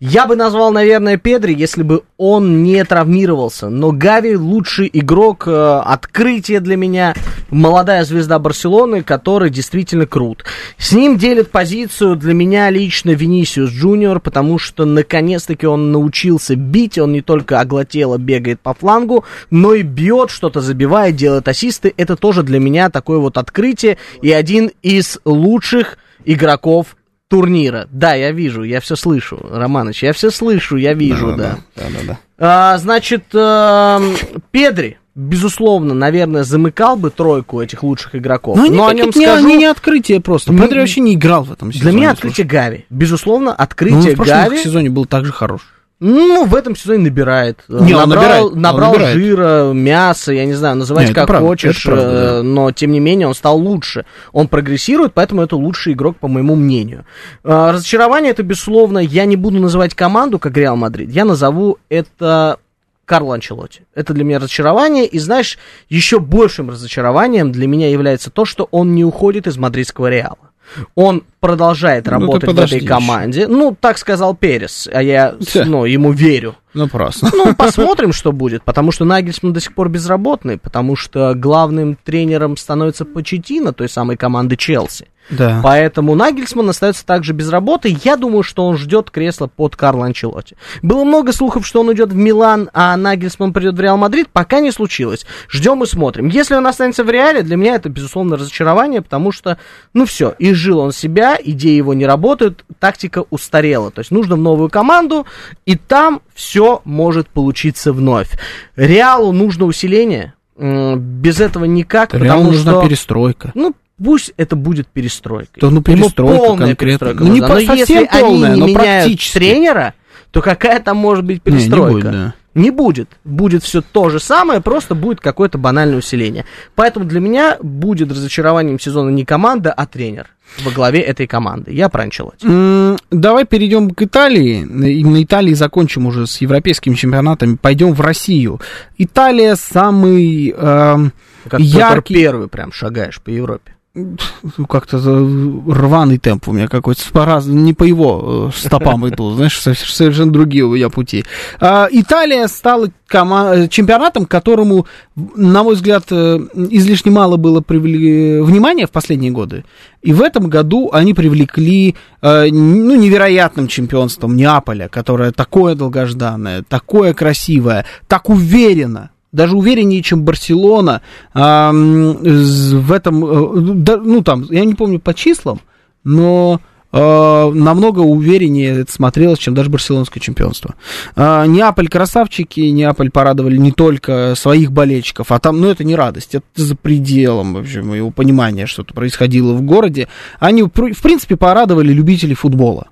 Я бы назвал, наверное, Педри, если бы он не травмировался. Но Гави лучший игрок, э, открытие для меня, молодая звезда Барселоны, который действительно крут. С ним делит позицию для меня лично Винисиус Джуниор, потому что наконец-таки он научился бить, он не только оголтело бегает по флангу, но и бьет, что-то забивает, делает ассисты. Это тоже для меня такое вот открытие и один из лучших игроков турнира. Да, я вижу, я все слышу, Романыч, я все слышу, я вижу, да. Да, да, да. А, значит, эм, Педри, безусловно, наверное, замыкал бы тройку этих лучших игроков. Ну, они но о нем не, скажу. они не открытие просто. Ну, Педри вообще не играл в этом сезоне. Для меня слушай. открытие Гави. Безусловно, Ну, он открытие в прошлом Гави. сезоне был также хорош. Ну, в этом сезоне набирает. Не, он набрал, набирает, он набрал набирает. жира, мяса, я не знаю, называть Не, как правда, хочешь, правда, э, да. но тем не менее он стал лучше. Он прогрессирует, поэтому это лучший игрок, по моему мнению. Э, разочарование это, безусловно, я не буду называть команду, как Реал Мадрид, я назову это Карло Анчелотти. Это для меня разочарование. И знаешь, еще большим разочарованием для меня является то, что он не уходит из мадридского Реала. Он продолжает Ну, работать в подожди этой еще. команде. Ну, так сказал Перес, а я ну, ему верю. Напрасно. Ну, посмотрим, что будет, потому что Нагельсман до сих пор безработный, потому что главным тренером становится Почетина, той самой команды Челси. Да. Поэтому Нагельсман остается также без работы. Я думаю, что он ждет кресла под Карло Анчелотти. Было много слухов, что он уйдет в Милан, а Нагельсман придет в Реал Мадрид. Пока не случилось. Ждем и смотрим. Если он останется в Реале, для меня это, безусловно, разочарование, потому что, ну все, изжил он себя, идеи его не работают, тактика устарела. То есть нужно в новую команду, и там все может получиться вновь. Реалу нужно усиление. Без этого никак, Реалу нужна что... перестройка. Ну, пусть это будет перестройкой. Да ну, Ему перестройка полная конкретно. перестройка Ну, не Но совсем если полная, они но не меняют практически. тренера, то какая там может быть Не, не перестройка? будет, да. Не будет. Будет все то же самое, просто будет какое-то банальное усиление. Поэтому для меня будет разочарованием сезона не команда, а тренер во главе этой команды. Я про Анчелотти. М, Давай перейдем к Италии. И на Италии закончим уже с европейскими чемпионатами. Пойдем в Россию. Италия самый эм, Как яркий... Первый прям шагаешь по Европе. как-то рваный темп у меня какой-то, по не по его э, стопам иду, знаешь, со- совершенно другие у меня пути. А, Италия стала э, чемпионатом, которому, на мой взгляд, э, излишне мало было привли- внимания в последние годы. И в этом году они привлекли ну, невероятным чемпионством Неаполя, которое такое долгожданное, такое красивое, так уверенно, даже увереннее, чем Барселона а, в этом, э, да, ну там, я не помню по числам, но э, намного увереннее это смотрелось, чем даже барселонское чемпионство. А, Неаполь красавчики, Неаполь порадовали не только своих болельщиков, а там, ну это не радость, это за пределом вообще моего понимания, что-то происходило в городе. Они, в принципе, порадовали любителей футбола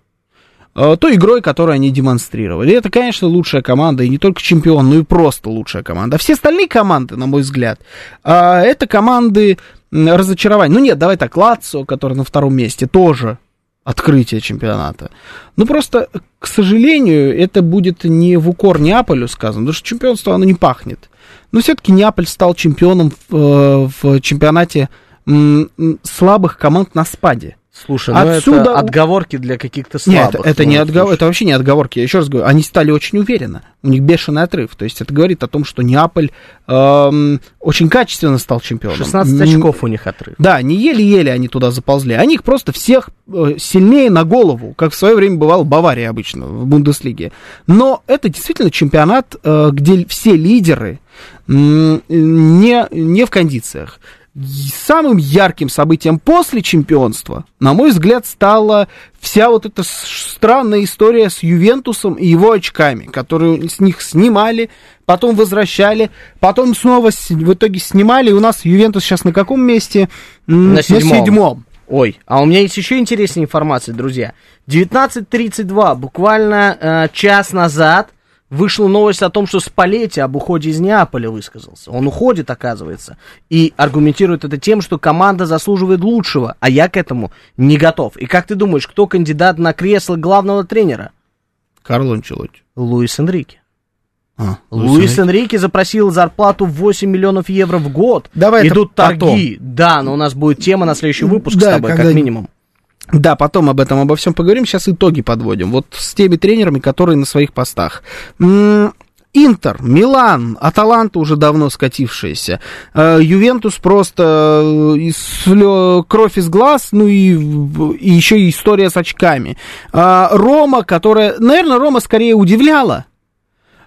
той игрой, которую они демонстрировали. Это, конечно, лучшая команда, и не только чемпион, но и просто лучшая команда. А все остальные команды, на мой взгляд, а, это команды разочарования. Ну нет, давай так, Лацо, который на втором месте, тоже открытие чемпионата. Ну просто, к сожалению, это будет не в укор Неаполю сказано, потому что чемпионство оно не пахнет. Но все-таки Неаполь стал чемпионом в, э, в чемпионате слабых команд на спаде Слушай, ну Отсюда- это отговорки для каких-то Нет, слабых. это, это не ну, отговор- слушай. это вообще не отговорки. Я еще раз говорю, они стали очень уверенно. У них бешеный отрыв. То есть это говорит о том, что Неаполь эм, очень качественно стал чемпионом. 16 Н- очков у них отрыв. Да, не еле-еле они туда заползли. Они их просто всех э, сильнее на голову, как в свое время бывал в Баварии обычно, в Бундеслиге. Но это действительно чемпионат, э, где все лидеры не, не в кондициях. Самым ярким событием после чемпионства, на мой взгляд, стала вся вот эта странная история с Ювентусом и его очками, которые с них снимали, потом возвращали, потом снова в итоге снимали. И у нас Ювентус сейчас на каком месте? На седьмом. седьмом. Ой, а у меня есть еще интересная информация, друзья. 19.32, буквально э, час назад, вышла новость о том, что Спалетти об уходе из Неаполя высказался. Он уходит, оказывается, и аргументирует это тем, что команда заслуживает лучшего, а я к этому не готов. И как ты думаешь, кто кандидат на кресло главного тренера? Карло Анчелотти. Луис Энрике. А, Луис Энрике запросил зарплату в 8 миллионов евро в год. Давай Идут потом. торги. Да, но у нас будет тема на следующий выпуск Да, с тобой, как минимум. Да, потом об этом обо всем поговорим. Сейчас итоги подводим. Вот с теми тренерами, которые на своих постах. Интер, Милан, Аталанта уже давно скатившаяся, э, Ювентус просто э, кровь из глаз, ну и, и еще и история с очками. А, Рома, которая, наверное, Рома скорее удивляла,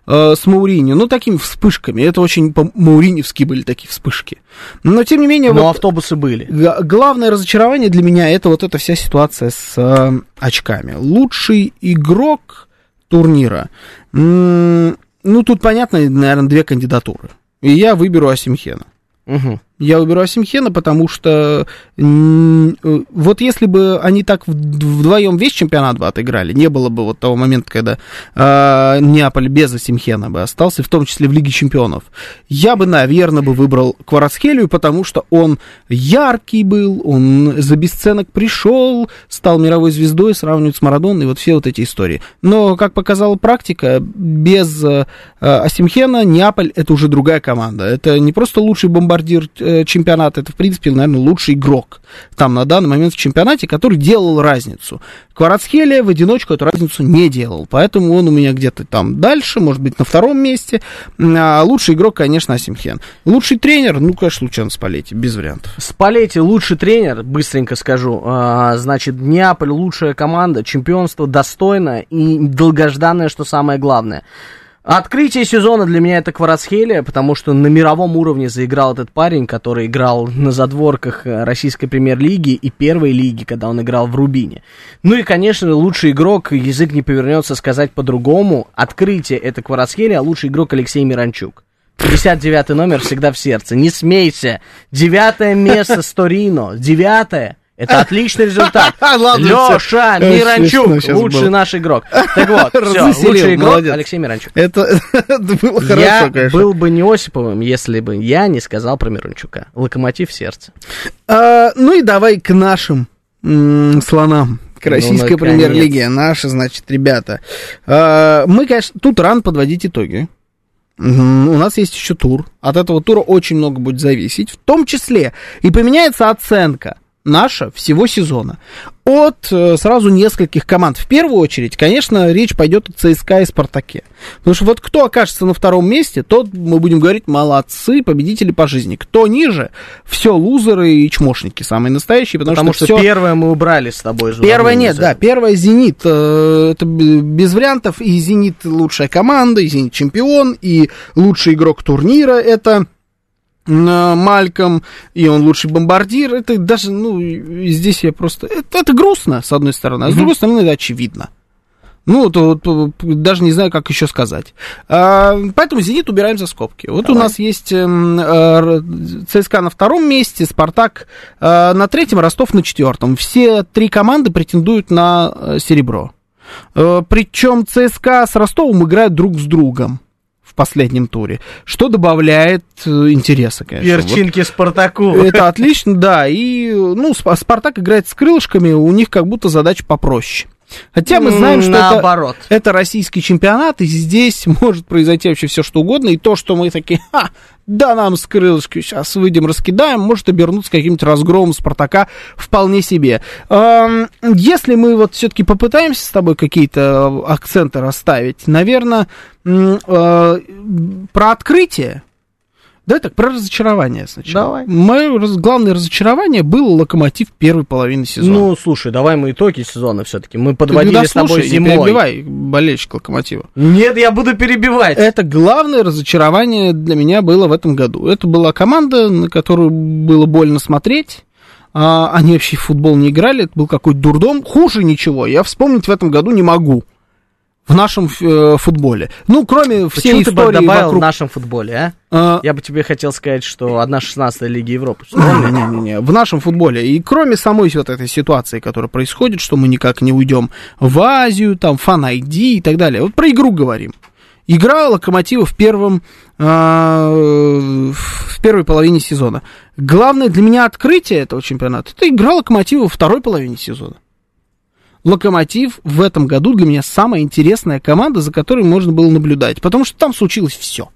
э, с Мауринью, ну, такими вспышками. Это очень по-мауриневски были такие вспышки. Но, тем не менее, Но вот автобусы были. главное разочарование для меня это вот эта вся ситуация с э, очками. Лучший игрок турнира. М, ну, тут понятно, наверное, две кандидатуры. И я выберу Асимхена. Мгм. Я выберу Асимхена, потому что э, вот если бы они так вдвоем весь чемпионат бы отыграли, не было бы вот того момента, когда э, Неаполь без Асимхена бы остался, в том числе в Лиге чемпионов, я бы, наверное, бы выбрал Кварацхелию, потому что он яркий был, он за бесценок пришел, стал мировой звездой, сравнивают с Марадоной, вот все вот эти истории. Но, как показала практика, без э, Асимхена Неаполь это уже другая команда. Это не просто лучший бомбардир э, чемпионата, это, в принципе, наверное, лучший игрок там на данный момент в чемпионате, который делал разницу. Кварацхелия в одиночку эту разницу не делал, поэтому он у меня где-то там дальше, может быть, на втором месте. А лучший игрок, конечно, Асимхен. Лучший тренер, ну, конечно, Лучан Спалетти, без вариантов. Спалетти лучший тренер, быстренько скажу. А, значит, Неаполь лучшая команда, чемпионство достойное и долгожданное, что самое главное. Открытие сезона для меня это Кварацхелия, потому что на мировом уровне заиграл этот парень, который играл на задворках э, российской премьер-лиги и первой лиги, когда он играл в Рубине. Ну и, конечно, лучший игрок, язык не повернется сказать по-другому. Открытие это Кварацхелия, а лучший игрок Алексей Миранчук. 59 номер всегда в сердце. Не смейся. Девятое место с Торино. Девятое. Это отличный результат. Леша. Э, Миранчук, лучший наш игрок. Так вот, все, лучший игрок. Алексей Миранчук. Это, было хорошо, я конечно. был бы не Осиповым, если бы я не сказал про Миранчука. Локомотив в сердце. А, ну и давай к нашим слонам. К Ну, российской наконец. премьер-лиге. Наши, значит, ребята. А, мы, конечно, тут рано подводить итоги. У нас есть еще тур. От этого тура очень много будет зависеть. В том числе и поменяется оценка наша всего сезона. От э, сразу нескольких команд. В первую очередь, конечно, речь пойдет о ЦСКА и Спартаке. Потому что вот кто окажется на втором месте, тот, мы будем говорить, молодцы, победители по жизни. Кто ниже, все лузеры и чмошники самые настоящие. Потому, Потому что, всё- первое мы убрали с тобой. Первое нет, да. Первое Зенит. э, Это без вариантов. И Зенит лучшая команда, и Зенит чемпион, и лучший игрок турнира это Мальком, и он лучший бомбардир. Это даже, ну, здесь я просто... Это, это грустно, с одной стороны, а с другой стороны, это очевидно. Ну, вот, вот, даже не знаю, как еще сказать. А, поэтому «Зенит» убираем за скобки. Вот у нас есть эм, э, ЦСКА на втором месте, «Спартак» э, на третьем, Ростов на четвертом. Все три команды претендуют на э, серебро. Э, причем ЦСКА с Ростовом играют друг с другом в последнем туре, что добавляет э, интереса, конечно. Вот Перчинки Спартаку. это отлично, да. И, ну, Спа- Спартак играет с крылышками, у них как будто задача попроще. Хотя мы знаем, что это, Наоборот. это российский чемпионат, и здесь может произойти вообще все что угодно. И то, что мы такие, ха, да, нам с крылышки сейчас выйдем, раскидаем, может обернуться каким-то разгромом Спартака вполне себе. Если мы вот все-таки попытаемся с тобой какие-то акценты расставить, наверное, про открытие, Давай так, про разочарование сначала. Давай. Мое раз- главное разочарование было локомотив первой половины сезона. Ну, слушай, давай мы итоги сезона все-таки. Мы подводили Ты с тобой дослушай, не зимой. перебивай болельщик локомотива. Нет, я буду перебивать. Это главное разочарование для меня было в этом году. Это была команда, на которую было больно смотреть. А, они вообще в футбол не играли, это был какой-то дурдом. Хуже ничего я вспомнить в этом году не могу. В нашем э, футболе. Ну, кроме всей Почему ты истории добавил вокруг... в нашем футболе, а? а, Я бы тебе хотел сказать, что одна 16 Лиги Европы. Не-не-не, в нашем футболе. И кроме самой вот этой ситуации, которая происходит, что мы никак не уйдем в Азию, там, фан ID и так далее. Вот про игру говорим. Игра Локомотива в первом, а, в первой половине сезона. Главное для меня открытие этого чемпионата, это игра Локомотива во второй половине сезона. Локомотив в этом году для меня самая интересная команда, за которой можно было наблюдать, потому что там случилось все.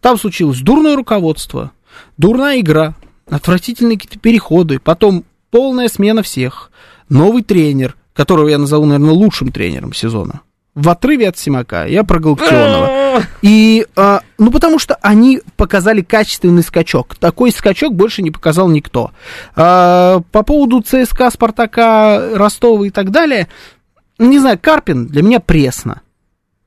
Там случилось дурное руководство, дурная игра, отвратительные какие-то переходы, потом полная смена всех, новый тренер, которого я назову, наверное, лучшим тренером сезона. В отрыве от Симака, я про Галактионова. И, а, ну, потому что они показали качественный скачок. Такой скачок больше не показал никто. А, по поводу ЦСКА, Спартака, Ростова и так далее, не знаю, Карпин для меня пресно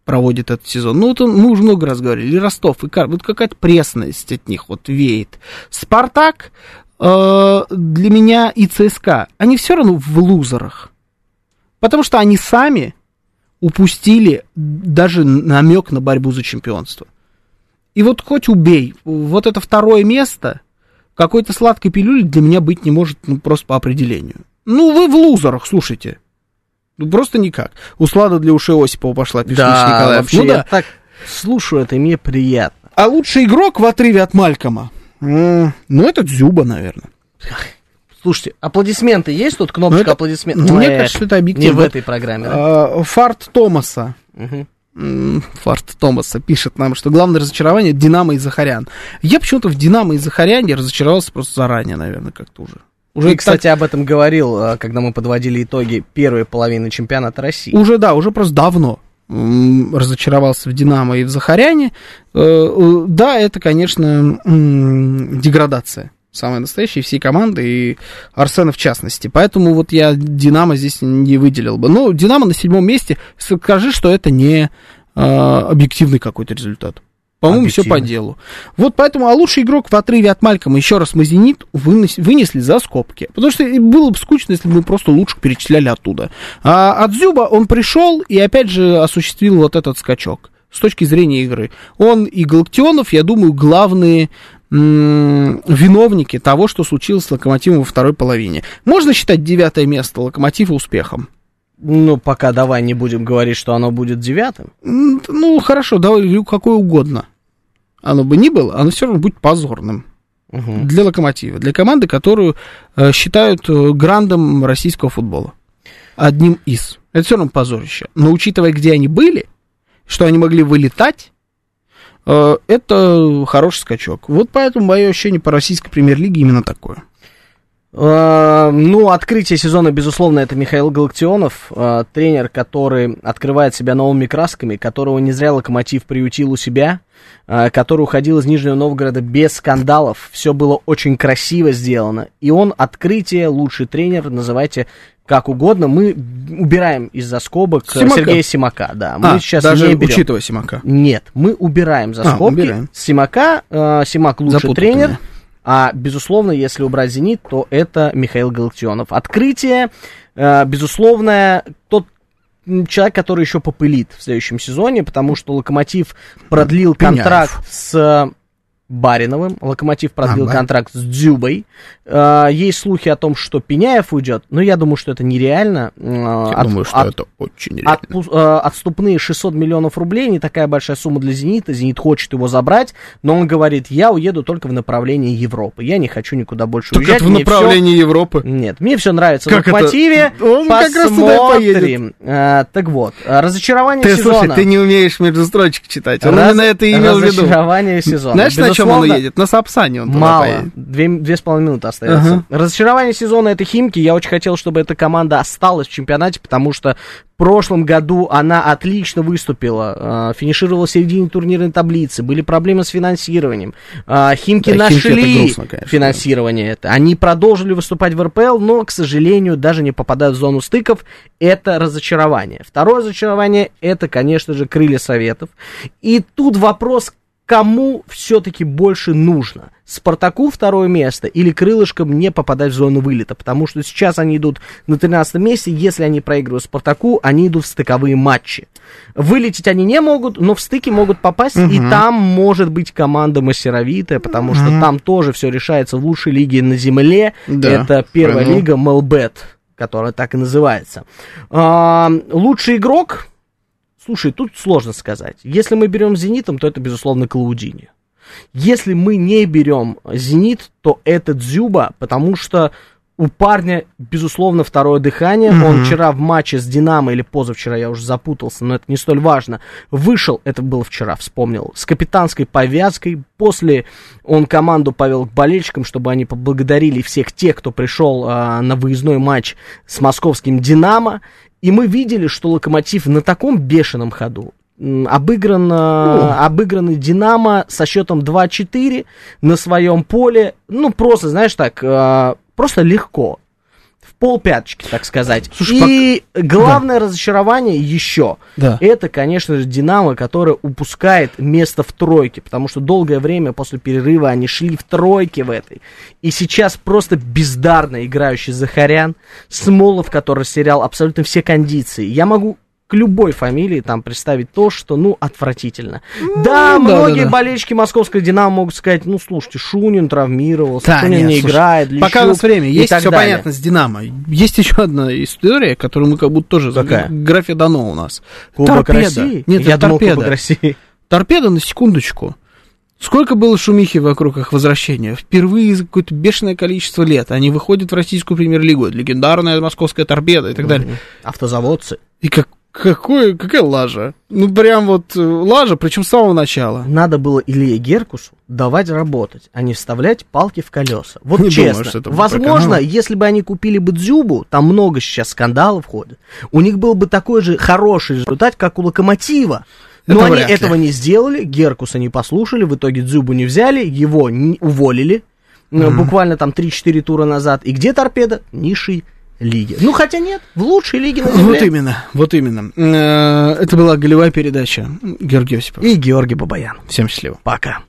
проводит этот сезон. Ну, это мы уже много раз говорили. Ростов, и Карпин. Вот какая-то пресность от них вот веет. Спартак э, для меня и ЦСКА, они все равно в лузерах. Потому что они сами упустили даже намек на борьбу за чемпионство. И вот хоть убей, вот это второе место какой-то сладкой пилюли для меня быть не может, ну, просто по определению. Ну, вы в лузерах, слушайте. Ну, просто никак. Услада для ушей Осипова пошла, пишет Да, Николаев. вообще, ну, я да. так слушаю это, и мне приятно. А лучший игрок в отрыве от Малькома? Ну, это Дзюба, наверное. Слушайте, аплодисменты есть тут? Кнопочка Ну, это- аплодисментов? мне Э, кажется, это Не объективно. в этой программе, да? А, Фарт Томаса. М, Фарт Томаса пишет нам, что главное разочарование Динамо и Захарян. Я почему-то в Динамо и Захаряне разочаровался просто заранее, наверное, как-то уже. Уже, Ты, так- кстати, об этом говорил, э, когда мы подводили итоги первой половины чемпионата России. уже, да, уже просто давно разочаровался в Динамо и в Захаряне. Э, э, Да, это, конечно, деградация. Самая настоящая всей команды, и Арсена в частности. Поэтому вот я Динамо здесь не выделил бы. Ну, Динамо на седьмом месте. Скажи, что это не э, объективный какой-то результат. По-моему, все по делу. Вот поэтому, а лучший игрок в отрыве от Малькома, еще раз, мы «Зенит» вынес- вынесли за скобки. Потому что было бы скучно, если бы мы просто лучше перечисляли оттуда. А от Зюба он пришел и, опять же, осуществил вот этот скачок с точки зрения игры. Он и Галактионов, я думаю, главные виновники того, что случилось с Локомотивом во второй половине. Можно считать девятое место Локомотива успехом? Ну, пока давай не будем говорить, что оно будет девятым. Ну, хорошо, давай говорю какое угодно. Оно бы ни было, оно все равно будет позорным. Мгм. для локомотива, для команды, которую э, считают э, грандом российского футбола. Одним из. Это все равно позорище. Но учитывая, где они были, что они могли вылетать, это хороший скачок. Вот поэтому мое ощущение по российской премьер-лиге именно такое. Э, Ну, открытие сезона, безусловно, это Михаил Галактионов, э, тренер, который открывает себя новыми красками, которого не зря Локомотив приютил у себя, э, который уходил из Нижнего Новгорода без скандалов. Все было очень красиво сделано. И он открытие, лучший тренер, называйте как угодно. Мы убираем из-за скобок э, Симака. Сергея Симака. Да, мы А, сейчас даже не берем. учитывая Симака. Нет, мы убираем за А, скобки убираем. Симака. э, Симак лучший Запутал тренер. меня. А, безусловно, если убрать «Зенит», то это Михаил Галактионов. Открытие, э, безусловно, тот человек, который еще попылит в следующем сезоне, потому что «Локомотив» продлил Пеняев. контракт с Бариновым, «Локомотив» продлил А, контракт с Дзюбой. Э, есть слухи о том, что Пеняев уйдет, но я думаю, что это нереально. Э, Я от- думаю, что от- это очень реально. Отпу- э, отступные 600 миллионов рублей, не такая большая сумма для «Зенита», «Зенит» хочет его забрать, но он говорит, я уеду только в направлении Европы, я не хочу никуда больше Так уезжать. это в направлении Европы. всё- Нет, мне все нравится Как в «Локомотиве», это? Он как раз туда посмотрим. Э, так вот, разочарование Ты, сезона. слушай, ты не умеешь между строчек читать. Он именно это имел в виду. Разочарование сезона. Знаешь, чем он едет? На Сапсане он Мало. Две, две с половиной минуты остается. Ага. Разочарование сезона это Химки. Я очень хотел, чтобы эта команда осталась в чемпионате, потому что в прошлом году она отлично выступила. э, Финишировала в середине турнирной таблицы. Были проблемы с финансированием. А, Химки Да, Химки это нашли грустно, конечно. финансирование это. Они продолжили выступать в РПЛ, но, к сожалению, даже не попадают в зону стыков. Это разочарование. Второе разочарование это, конечно же, крылья советов. И тут вопрос, кому все-таки больше нужно? Спартаку второе место или крылышкам не попадать в зону вылета? Потому что сейчас они идут на 13 месте, если они проигрывают Спартаку, они идут в стыковые матчи. Вылететь они не могут, но в стыки могут попасть, и там может быть команда массировитая, потому что там тоже все решается в лучшей лиге на земле. Да, Это первая понял. лига Мелбет, которая так и называется. А, лучший игрок, Слушай, тут сложно сказать. Если мы берем Зенитом, то это, безусловно, Клаудини. Если мы не берем Зенит, то это Дзюба, потому что у парня, безусловно, второе дыхание. Он вчера в матче с Динамо, или позавчера, я уже запутался, но это не столь важно, вышел, это было вчера, вспомнил, с капитанской повязкой. После он команду повел к болельщикам, чтобы они поблагодарили всех тех, кто пришел а, на выездной матч с московским Динамо. И мы видели, что Локомотив на таком бешеном ходу обыгран, а, обыгранный Динамо со счетом 2-4 на своем поле. Ну, просто, знаешь так, а, просто легко. Полпяточки, так сказать. Слушай, И главное разочарование еще, Да. это, конечно же, Динамо, которое упускает место в тройке, потому что долгое время после перерыва они шли в тройке в этой. И сейчас просто бездарно играющий Захарян, Смолов, который растерял абсолютно все кондиции. Я могу к любой фамилии там представить то, что, ну, отвратительно. да, да, многие да, да. болельщики московской Динамо могут сказать, ну, слушайте, Шунин травмировался, Да, Шунин нет, не слушай, играет, Пока у нас Лещук время, есть все далее. понятно с Динамо. Есть еще одна история, которую мы как будто тоже... Какая? Графе дано у нас. Кубок Торпедо. России? Нет, Я это думал, торпеда. Кубок России. Торпеда на секундочку. Сколько было шумихи вокруг их возвращения? Впервые за какое-то бешеное количество лет они выходят в российскую премьер-лигу. Легендарная московская торпеда и так далее. Автозаводцы. И как, какой, какая лажа? Ну, прям вот э, лажа, причем с самого начала. Надо было Илье Геркусу давать работать, а не вставлять палки в колеса. Вот Не честно. думаю, что это Возможно, если бы они купили бы Дзюбу, там много сейчас скандалов ходит, у них был бы такой же хороший результат, как у Локомотива. Но Это они вряд ли. этого не сделали, Геркуса не послушали, в итоге Дзюбу не взяли, его не- уволили, э, буквально там 3-4 тура назад. И где торпеда? Низшей лиги. Ну, хотя нет, в лучшей лиге на земле. Вот именно, вот именно. Э, Это была голевая передача. Георгий Осипов. И Георгий Бабаян. Всем счастливо. Пока.